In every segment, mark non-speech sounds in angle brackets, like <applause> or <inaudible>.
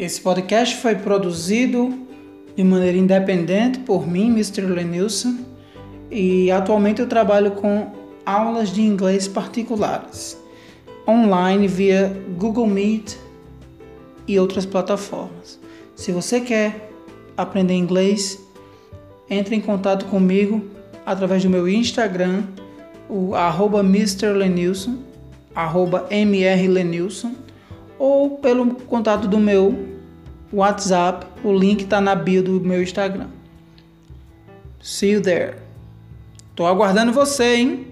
Esse podcast foi produzido de maneira independente por mim, Mr. Lenilson, e atualmente eu trabalho com aulas de inglês particulares, online via Google Meet e outras plataformas. Se você quer aprender inglês, entre em contato comigo através do meu Instagram, o arroba MrLenilson, arroba mrlenilson, ou pelo contato do meu WhatsApp. O link está na bio do meu Instagram. See you there. Tô aguardando você, hein?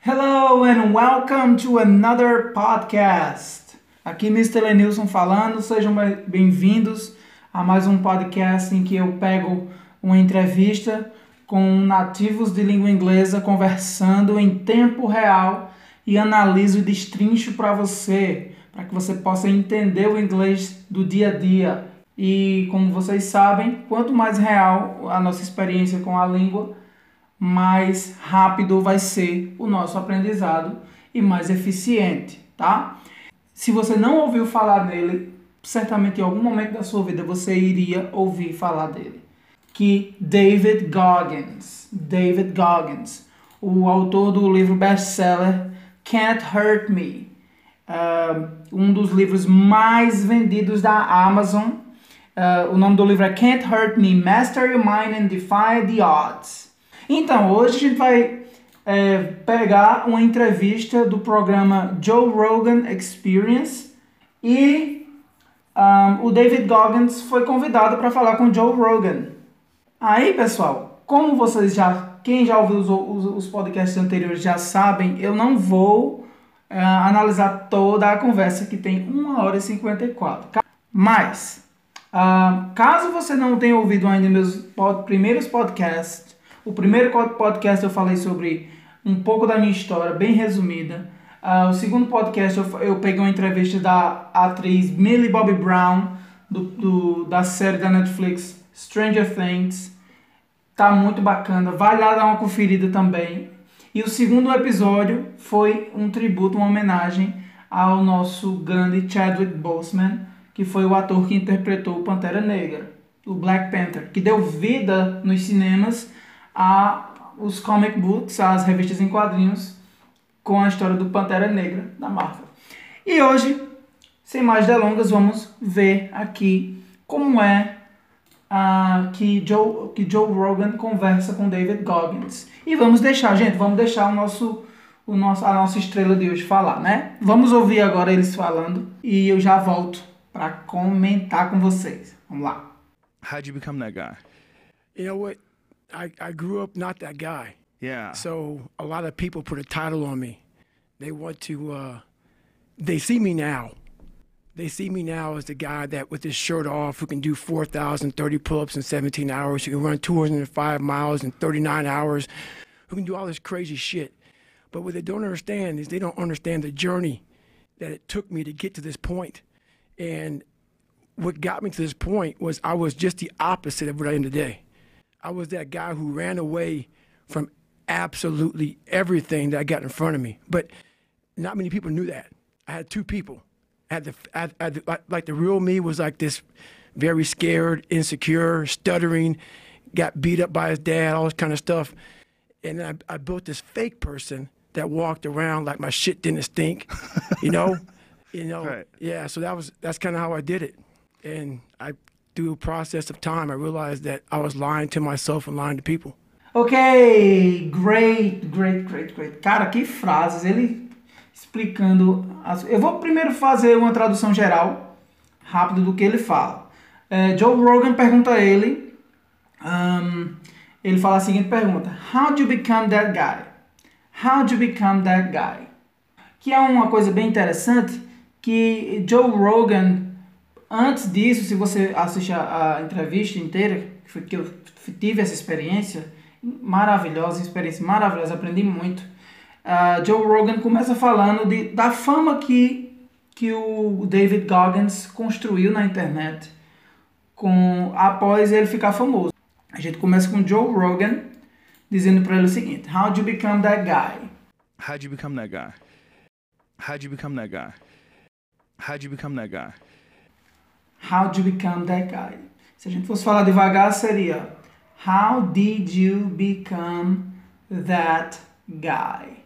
Hello and welcome to another podcast. Aqui Mr. Lenilson falando, sejam bem-vindos a mais um podcast em que eu pego uma entrevista com nativos de língua inglesa conversando em tempo real e analiso e destrincho para você, para que você possa entender o inglês do dia a dia. E como vocês sabem, quanto mais real a nossa experiência com a língua, mais rápido vai ser o nosso aprendizado e mais eficiente, tá? Se você não ouviu falar nele, certamente em algum momento da sua vida você iria ouvir falar dele. Que David Goggins, David Goggins, o autor do livro best-seller Can't Hurt Me, uh, um dos livros mais vendidos da Amazon. Uh, o nome do livro é Can't Hurt Me, Master Your Mind and Defy the Odds. Então, hoje a gente vai é, pegar uma entrevista do programa Joe Rogan Experience e um, o David Goggins foi convidado para falar com Joe Rogan. Aí, pessoal, como vocês já, quem já ouviu os, os, os podcasts anteriores já sabem, eu não vou analisar toda a conversa que tem 1 hora e 54. Mas, uh, caso você não tenha ouvido ainda meus pod, primeiros podcasts, o primeiro podcast eu falei sobre um pouco da minha história, bem resumida. Uh, o segundo podcast eu, eu peguei uma entrevista da atriz Millie Bobby Brown, do, do, da série da Netflix Stranger Things. Tá muito bacana, vai lá dar uma conferida também. E o segundo episódio foi um tributo, uma homenagem ao nosso grande Chadwick Boseman, que foi o ator que interpretou o Pantera Negra, o Black Panther, que deu vida nos cinemas a os comic books, as revistas em quadrinhos, com a história do Pantera Negra da Marvel. E hoje, sem mais delongas, vamos ver aqui como é uh, que, Joe, que Joe Rogan conversa com David Goggins. E vamos deixar, gente, vamos deixar o nosso, o nosso, a nossa estrela de hoje falar, né? Vamos ouvir agora eles falando e eu já volto para comentar com vocês. Vamos lá. How'd you become that guy? You know what? I, I grew up not that guy. Yeah. So a lot of people put a title on me. They want to, uh, they see me now. They see me now as the guy that, with his shirt off, who can do 4,030 pull ups in 17 hours, who can run 205 miles in 39 hours, who can do all this crazy shit. But what they don't understand is they don't understand the journey that it took me to get to this point. And what got me to this point was I was just the opposite of what I am today. I was that guy who ran away from absolutely everything that I got in front of me. But not many people knew that. I had two people. I had the, I I the, like the real me was like this very scared, insecure, stuttering, got beat up by his dad, all this kind of stuff. And I, I built this fake person that walked around like my shit didn't stink, you know, <laughs> you know. Right. Yeah. So that was that's kind of how I did it, and I through a process of time, I realized that I was lying to myself and lying to people. Ok, great, great, great, great. Cara, que frases ele explicando. As... Eu vou primeiro fazer uma tradução geral, rápido do que ele fala. É, Joe Rogan pergunta a ele. Um, ele fala a seguinte pergunta: How do you become that guy? How do you become that guy? Que é uma coisa bem interessante que Joe Rogan Antes disso, se você assiste a, a entrevista inteira, que, que eu tive essa experiência maravilhosa, experiência maravilhosa, aprendi muito. Uh, Joe Rogan começa falando de, da fama que, que o David Goggins construiu na internet com após ele ficar famoso. A gente começa com Joe Rogan dizendo para ele o seguinte: How you become that guy? How'd you become that guy? How'd you become that guy? How'd you become that guy? How do you become that guy? Se a gente fosse falar devagar, seria How did you become that guy?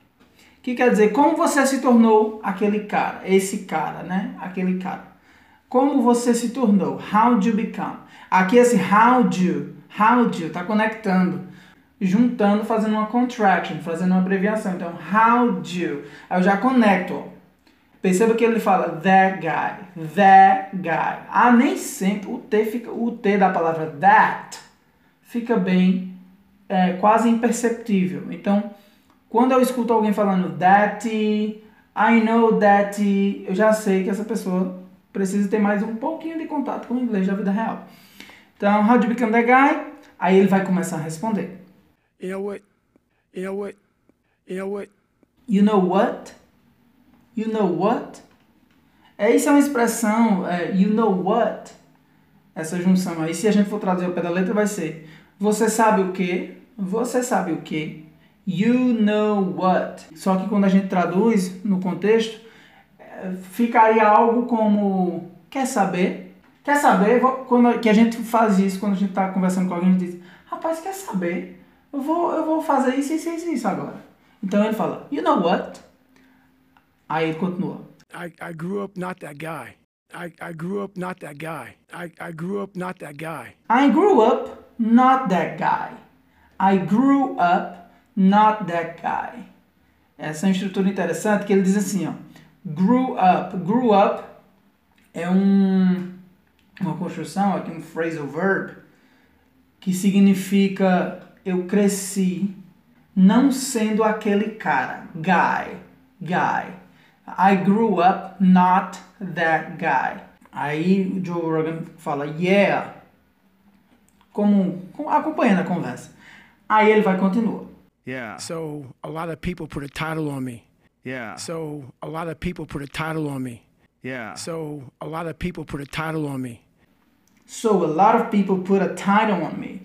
Que quer dizer, como você se tornou aquele cara, esse cara, né? Aquele cara. Como você se tornou? How do you become? Aqui esse how do, how do, tá conectando, juntando, fazendo uma contraction, fazendo uma abreviação. Então, how do. Aí eu já conecto. Perceba que ele fala that guy, that guy. Ah, nem sempre o T fica, o T da palavra that fica bem, é, quase imperceptível. Então, quando eu escuto alguém falando that, I know that, eu já sei que essa pessoa precisa ter mais um pouquinho de contato com o inglês da vida real. Então, how do you become that guy? Aí ele vai começar a responder. You know what? You know what? You know what? You know what? You know what? É, isso é uma expressão, é, you know what? Essa junção aí, se a gente for traduzir ao pé da letra, vai ser você sabe o que? Você sabe o que? You know what? Só que quando a gente traduz no contexto, é, ficaria algo como quer saber? Quer saber? Quando que a gente faz isso quando a gente está conversando com alguém, a gente diz, rapaz, quer saber? Eu vou, eu vou fazer isso, isso, isso, isso agora. Então ele fala, you know what? Aí ele continua. I, I grew up not that guy. I, I grew up not that guy. I, I grew up not that guy. I grew up not that guy. I grew up not that guy. Essa é uma estrutura interessante que ele diz assim, ó. Grew up. Grew up é um, uma construção, aqui um phrasal verb, que significa eu cresci não sendo aquele cara. Guy. Guy. I grew up not that guy. Aí o Joe Rogan fala, yeah. Como, acompanhando a conversa. Aí ele vai continuar. Yeah. So a lot of people put a title on me. Yeah. So a lot of people put a title on me. Yeah. So a lot of people put a title on me. So a lot of people put a title on me.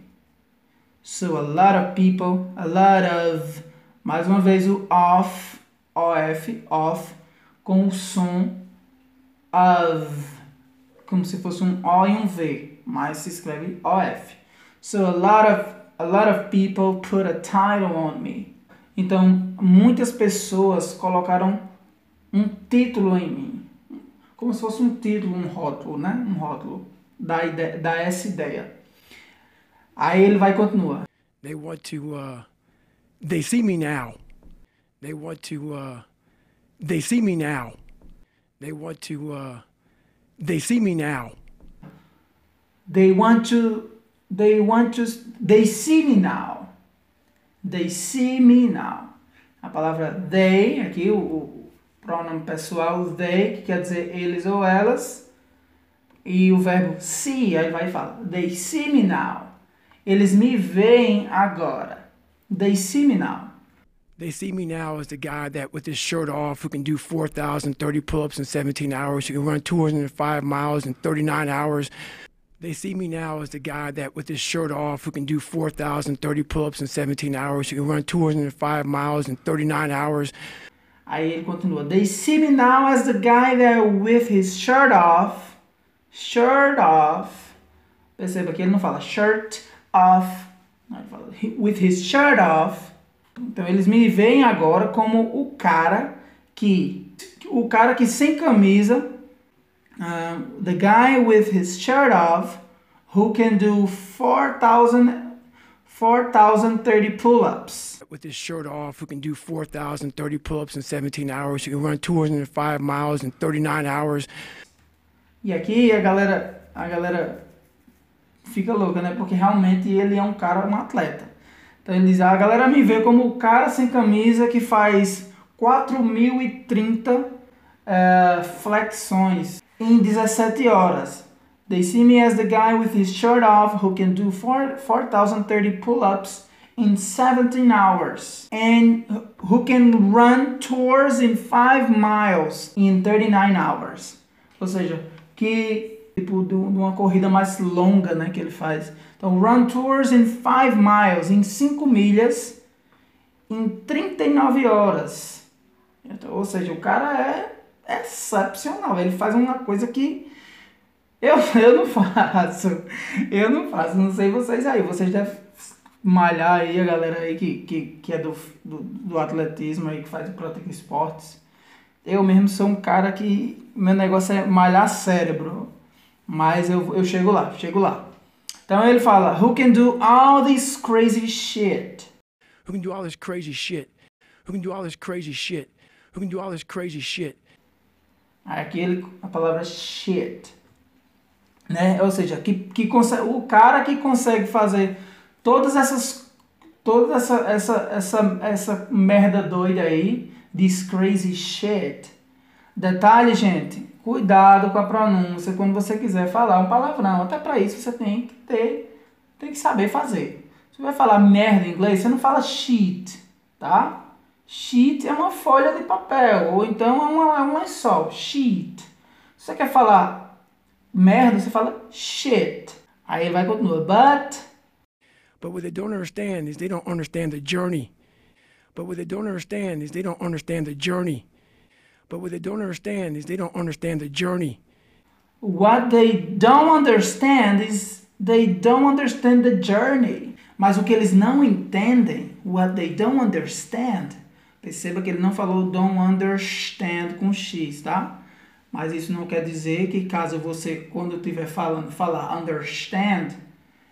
So a lot of people, a lot of, mais uma vez o off, off, off, com o som of, como se fosse um O e um V, mas se escreve OF. So a lot of a lot of people put a title on me. Então, muitas pessoas colocaram um título em mim. Como se fosse um título, um rótulo, né? Um rótulo. Da, ideia, da essa ideia. Aí ele vai continuar. They want to, uh, they see me now. They want to, uh, they see me now. They want to, uh, they see me now. They want to, they want to, they see me now. They see me now. A palavra they, aqui o, o pronome pessoal they, que quer dizer eles ou elas, e o verbo see, aí vai falar, they see me now. Eles me veem agora. They see me now. They see me now as the guy that, with his shirt off, who can do 4,030 pull ups in 17 hours, who can run 205 miles in 39 hours. They see me now as the guy that, with his shirt off, who can do 4,030 pull ups in 17 hours, who can run 205 miles in 39 hours. Aí ele continua. They see me now as the guy that, with his shirt off, shirt off. Perceba que ele não fala shirt off, ele fala with his shirt off. Então eles me veem agora como o cara que o cara que sem camisa, uh, the guy with his shirt off, who can do 4,000 4,030 pull-ups. With his shirt off, who can do 4,030 pull-ups in 17 hours, who can run 205 miles in 39 hours. E aqui a galera, a galera fica louca, né? Porque realmente ele é um cara, um atleta. Então ele diz, a galera me vê como o cara sem camisa que faz 4.030 uh, flexões em 17 horas. They see me as the guy with his shirt off who can do 4,030 pull-ups in 17 hours and who can run tours in 5 miles in 39 hours. Ou seja, que tipo de uma corrida mais longa, né, que ele faz. Então, run tours in 5 miles, em 5 milhas, em 39 horas. Então, ou seja, o cara é excepcional. Ele faz uma coisa que eu, <laughs> eu não faço. Eu não faço. Não sei vocês aí. Vocês devem malhar aí, a galera aí que, que, que é do, do, do atletismo aí, que faz Protec Esportes. Eu mesmo sou um cara que meu negócio é malhar cérebro. Mas eu, eu chego lá, chego lá. Então ele fala, who can do all this crazy shit? Who can do all this crazy shit? Who can do all this crazy shit? Who can do all this crazy shit? Aqui ele, a palavra shit. Né? Ou seja, que, que consegue, o cara que consegue fazer todas essas toda essa essa essa essa merda doida aí, this crazy shit. Detalhe, gente, cuidado com a pronúncia quando você quiser falar um palavrão. Até para isso você tem que ter tem que saber fazer. Você vai falar merda em inglês, você não fala shit, tá? Sheet é uma folha de papel, ou então é, uma, é um lençol. Sheet. Se você quer falar merda, você fala shit. Aí vai continuar. But. But what they don't understand is they don't understand the journey. But what they don't understand is they don't understand the journey. But what they don't understand is they don't understand the journey. What they don't understand is they don't understand the journey. Mas o que eles não entendem, what they don't understand, perceba que ele não falou don't understand com X, tá? Mas isso não quer dizer que caso você, quando estiver falando, falar understand,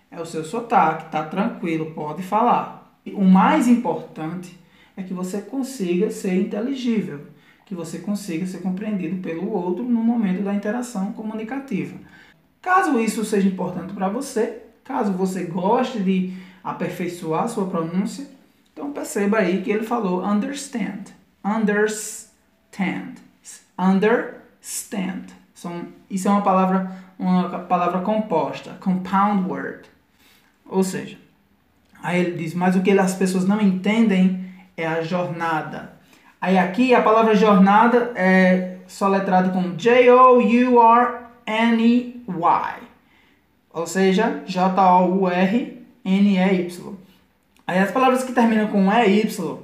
é o seu sotaque, tá tranquilo, pode falar. O mais importante é que você consiga ser inteligível que você consiga ser compreendido pelo outro no momento da interação comunicativa. Caso isso seja importante para você, caso você goste de aperfeiçoar sua pronúncia, então perceba aí que ele falou understand, understand, understand. São, isso é uma palavra, uma palavra composta, compound word. Ou seja, aí ele diz, mas o que as pessoas não entendem é a jornada, Aí aqui a palavra jornada é soletrada com J-O-U-R-N-E-Y. Ou seja, J-O-U-R-N-E-Y. Aí as palavras que terminam com E-Y,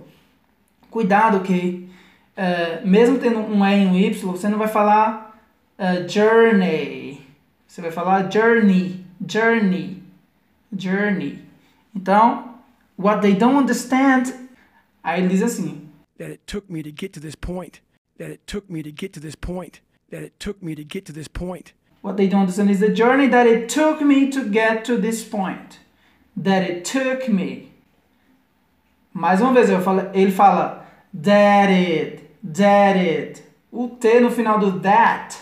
cuidado que uh, mesmo tendo um E e um Y, você não vai falar uh, journey. Você vai falar journey, journey, journey. Então, what they don't understand, aí ele diz assim, that it took me to get to this point, that it took me to get to this point, that it took me to get to this point. What they don't understand is the journey that it took me to get to this point. That it took me. Mais uma vez, falo, ele fala that it, that it. O T no final do that,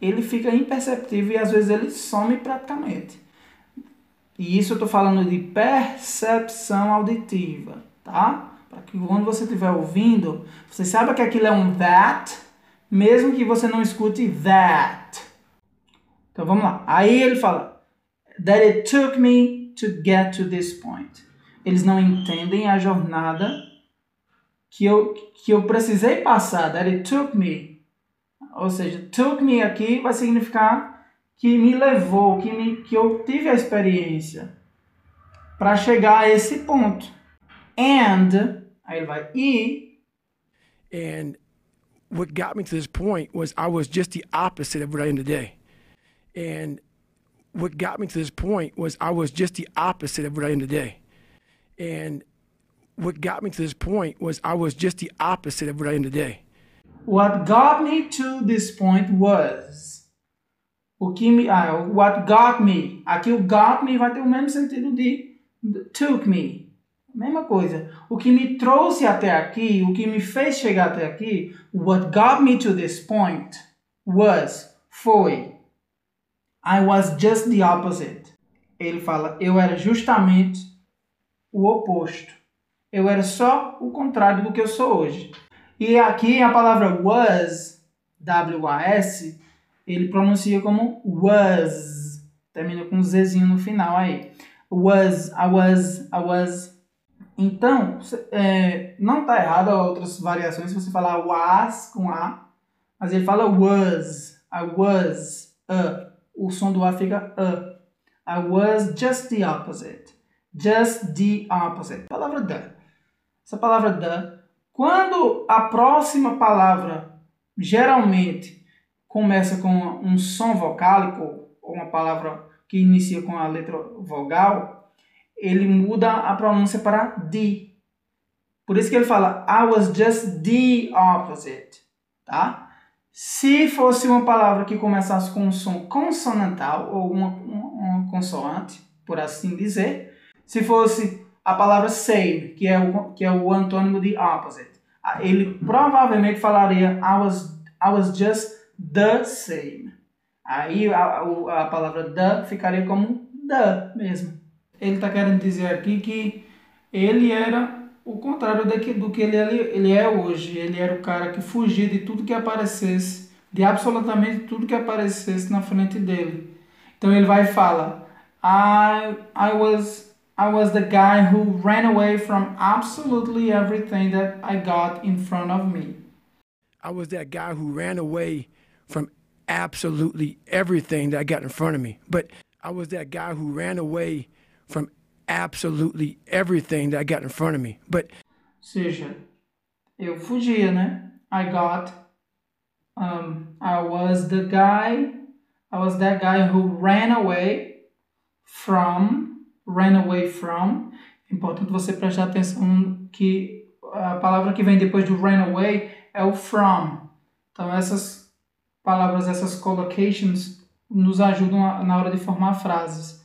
ele fica imperceptível e às vezes ele some praticamente. E isso eu estou falando de percepção auditiva, tá? Para que quando você estiver ouvindo, você saiba que aquilo é um that, mesmo que você não escute that. Então vamos lá. Aí ele fala that it took me to get to this point. Eles não entendem a jornada que eu que eu precisei passar. That it took me. Ou seja, took me aqui vai significar que me levou, que me que eu tive a experiência para chegar a esse ponto. And, ele vai, e. And what got me to this point was I was just the opposite of what I am today. And what got me to this point was I was just the opposite of what I am today. And what got me to this point was I was just the opposite of what I am today. What got me to this point was. O que me. Ah, what got me. Aqui o got me vai ter o mesmo sentido de took me. Mesma coisa. O que me trouxe até aqui, o que me fez chegar até aqui, what got me to this point was, foi. I was just the opposite. Ele fala, eu era justamente o oposto. Eu era só o contrário do que eu sou hoje. E aqui a palavra was, W-A-S, ele pronuncia como was. Termina com um Zzinho no final aí. Was, I was, I was. Então, é, não tá errado outras variações se você falar was com A, mas ele fala was, I was, a. O som do A fica a. I was just the opposite. Just the opposite. Palavra the. Essa palavra the, quando a próxima palavra geralmente começa com um som vocálico, ou uma palavra que inicia com a letra vogal, ele muda a pronúncia para the. Por isso que ele fala I was just the opposite, tá? Se fosse uma palavra que começasse com um som consonantal ou uma, uma consoante, por assim dizer, se fosse a palavra same, que é o, que é o antônimo de opposite, ele provavelmente falaria I was, I was just the same. Aí a, a, a palavra the ficaria como the mesmo. Ele está querendo dizer aqui que ele era o contrário do que ele, ele é hoje. Ele era o cara que fugia de tudo que aparecesse, de absolutamente tudo que aparecesse na frente dele. Então ele vai fala: I, I was I was the guy who ran away from absolutely everything that I got in front of me. I was that guy who ran away from absolutely everything that I got in front of me. But I was that guy who ran away from absolutely everything that I got in front of me. But seja, eu fugia, né? I got um I was the guy I was that guy who ran away from ran away from. É importante você prestar atenção que a palavra que vem depois do ran away é o from. Então essas palavras, essas collocations, nos ajudam na hora de formar frases.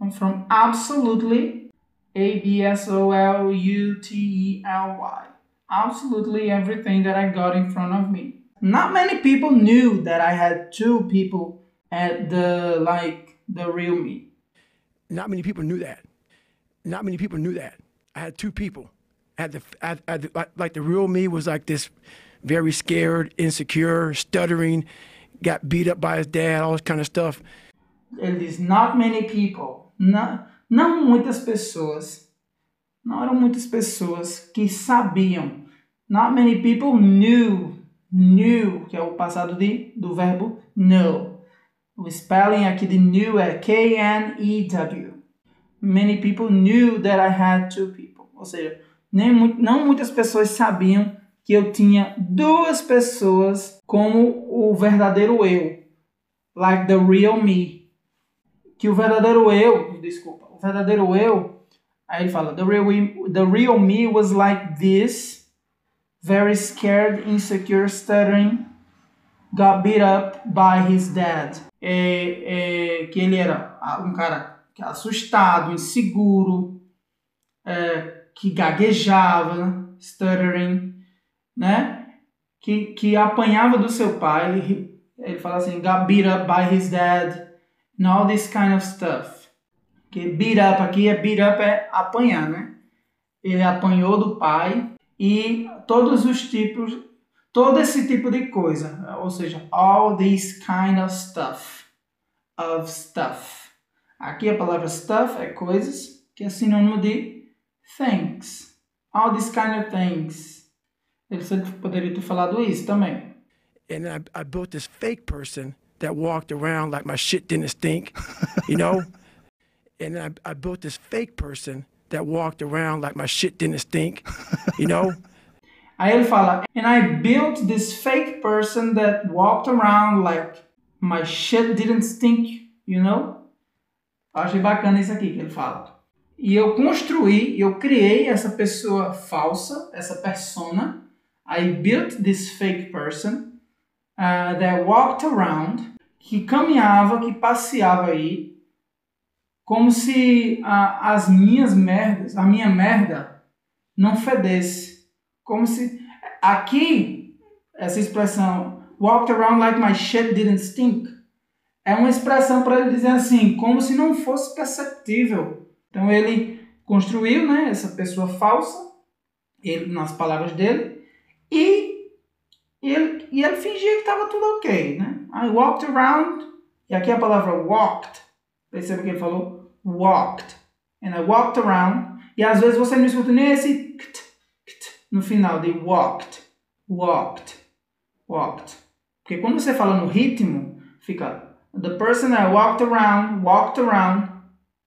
Então, from absolutely, A-B-S-O-L-U-T-E-L-Y. Absolutely everything that I got in front of me. Not many people knew that I had two people at the, like, the real me. Not many people knew that. Not many people knew that. I had two people. I had the, I I the, like, the real me was like this very scared, insecure, stuttering, got beat up by his dad, all this kind of stuff. Diz, not many people, não, não muitas pessoas, não eram muitas pessoas que sabiam. Not many people knew, knew, que é o passado de, do verbo know. O spelling aqui de knew é K-N-E-W. Many people knew that I had two people. Ou seja, nem, não muitas pessoas sabiam que eu tinha duas pessoas como o verdadeiro eu, like the real me. Que o verdadeiro eu, desculpa, o verdadeiro eu, aí ele fala, the real, the real me was like this, very scared, insecure, stuttering, got beat up by his dad. É, é, que ele era um cara assustado, inseguro, é, que gaguejava, stuttering, né? Que, que apanhava do seu pai. Ele, ele fala assim, got beat up by his dad, and all this kind of stuff. Que beat up aqui é beat up é apanhar, né? Ele apanhou do pai e todos os tipos, todo esse tipo de coisa, ou seja, all this kind of stuff, of stuff. Aqui a palavra stuff é coisas, que é sinônimo de things. All these kind of things. Ele poderia ter falado isso também. And I, I built this fake person that walked around like my shit didn't stink, you know? <laughs> and I, I built this fake person that walked around like my shit didn't stink, you know? <laughs> Aí ele fala, and I built this fake person that walked around like my shit didn't stink, you know? Eu achei bacana isso aqui que ele fala. E eu construí, eu criei essa pessoa falsa, essa persona, I built this fake person uh, that walked around, que caminhava, que passeava aí, como se uh, as minhas merdas, a minha merda, não fedesse. Como se. Aqui, essa expressão, walked around like my shit didn't stink, é uma expressão para ele dizer assim, como se não fosse perceptível. Então ele construiu né, essa pessoa falsa, ele, nas palavras dele, e, e, ele, e ele fingia que estava tudo ok, né? I walked around, e aqui a palavra walked, perceba que ele falou walked. And I walked around. E às vezes você não escuta nem esse kt, kt no final de walked, walked, walked. Porque quando você fala no ritmo, fica the person I walked around, walked around.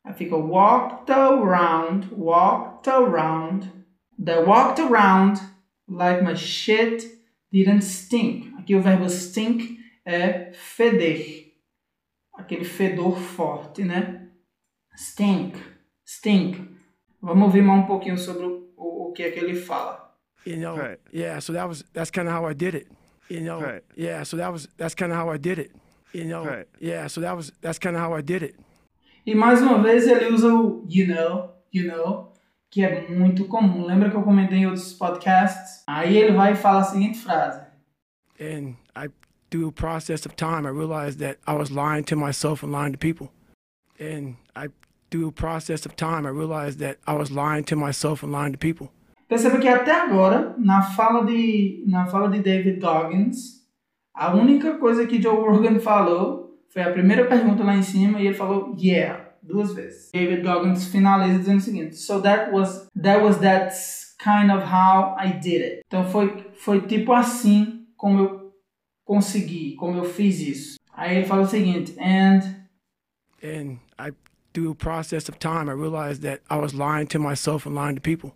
Aí fica walked around, walked around. They walked around like my shit didn't stink. Aqui o verbo stink é feder. Aquele fedor forte, né? Stink, stink. Vamos ouvir mais um pouquinho sobre o, o, o que é que ele fala. You know, Right. yeah. So that was that's kind of how I did it. You know, Right. yeah. So that was that's kind of how I did it. You know, Right. yeah. So that was that's kind of how I did it. E mais uma vez ele usa o you know, you know, que é muito comum. Lembra que eu comentei em outros podcasts? Aí ele vai e fala a seguinte frase. And I, through a process of time, I realized that I was lying to myself and lying to people. And I, through a process of time, I realized that I was lying to myself and lying to people. Perceba que até agora, na fala de, na fala de David Goggins, a única coisa que Joe Rogan falou foi a primeira pergunta lá em cima e ele falou yeah duas vezes. David Goggins finaliza dizendo o seguinte: So that was that was that kind of how I did it. Então foi foi tipo assim como eu consegui, como eu fiz isso. Aí ele fala o seguinte: And And I, through a process of time, I realized that I was lying to myself and lying to people.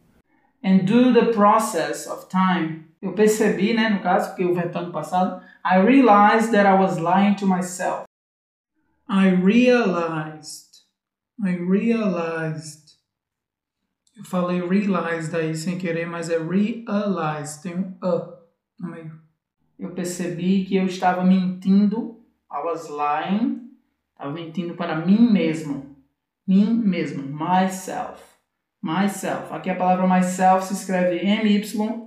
And do the process of time. Eu percebi, né, no caso, porque o verbo passado. I realized that I was lying to myself. I realized. I realized. Eu falei realized aí sem querer, mas é realized. Tem um a no meio. Eu percebi que eu estava mentindo. I was lying. Estava mentindo para mim mesmo. Mim mesmo. Myself myself. Aqui a palavra myself se escreve M-Y-S-E-L-F.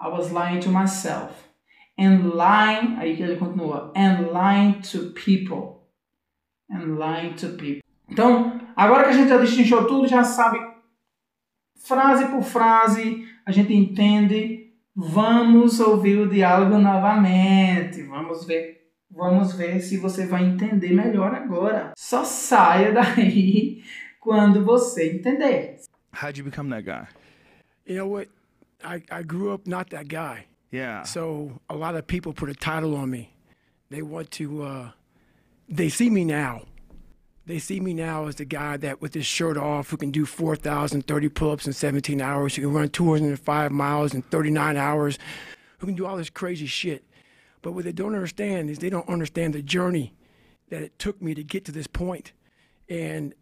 I was lying to myself. And lying, aí que ele continua, and lying to people. And lying to people. Então, agora que a gente já destrinchou tudo, já sabe frase por frase, a gente entende. Vamos ouvir o diálogo novamente. Vamos ver Vamos ver se você vai entender melhor agora. Só saia daí <laughs> quando você entender. How'd you become that guy? You know what? I, I grew up not that guy. Yeah. So a lot of people put a title on me. They want to, uh, they see me now. They see me now as the guy that with his shirt off who can do 4,030 pull ups in 17 hours, who can run 205 miles in 39 hours, who can do all this crazy shit. But what they don't understand is they don't understand the journey that it took me to get to this point. And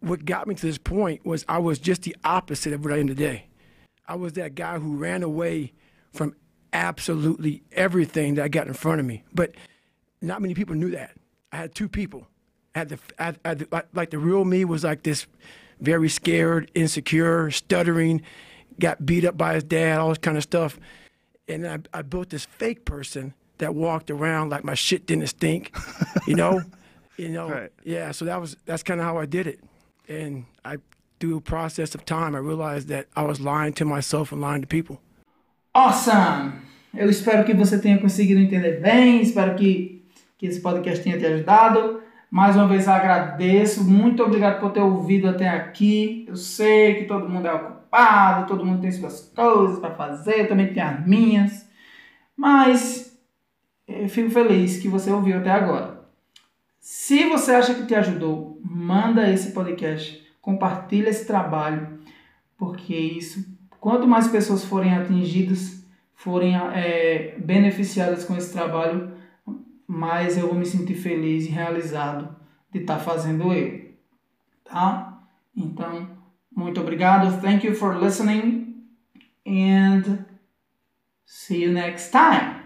what got me to this point was I was just the opposite of what I am today. I was that guy who ran away from absolutely everything that I got in front of me. But not many people knew that. I had two people. I had the, I had, I had the like, like the real me was like this very scared, insecure, stuttering, got beat up by his dad, all this kind of stuff. And I, I built this fake person that walked around like my shit didn't stink, <laughs> you know? you know, Right. yeah. So that was that's kind of how I did it. And I, through a process of time, I realized that I was lying to myself and lying to people. Awesome! Eu espero que você tenha conseguido entender bem, espero que, que esse podcast tenha te ajudado. Mais uma vez agradeço, muito obrigado por ter ouvido até aqui. Eu sei que todo mundo é ocupado, todo mundo tem suas coisas para fazer, eu também tenho as minhas. Mas eu fico feliz que você ouviu até agora. Se você acha que te ajudou, manda esse podcast, compartilha esse trabalho, porque isso, quanto mais pessoas forem atingidas, forem é, beneficiadas com esse trabalho, mais eu vou me sentir feliz e realizado de estar fazendo ele, tá? Então, muito obrigado. Thank you for listening and see you next time.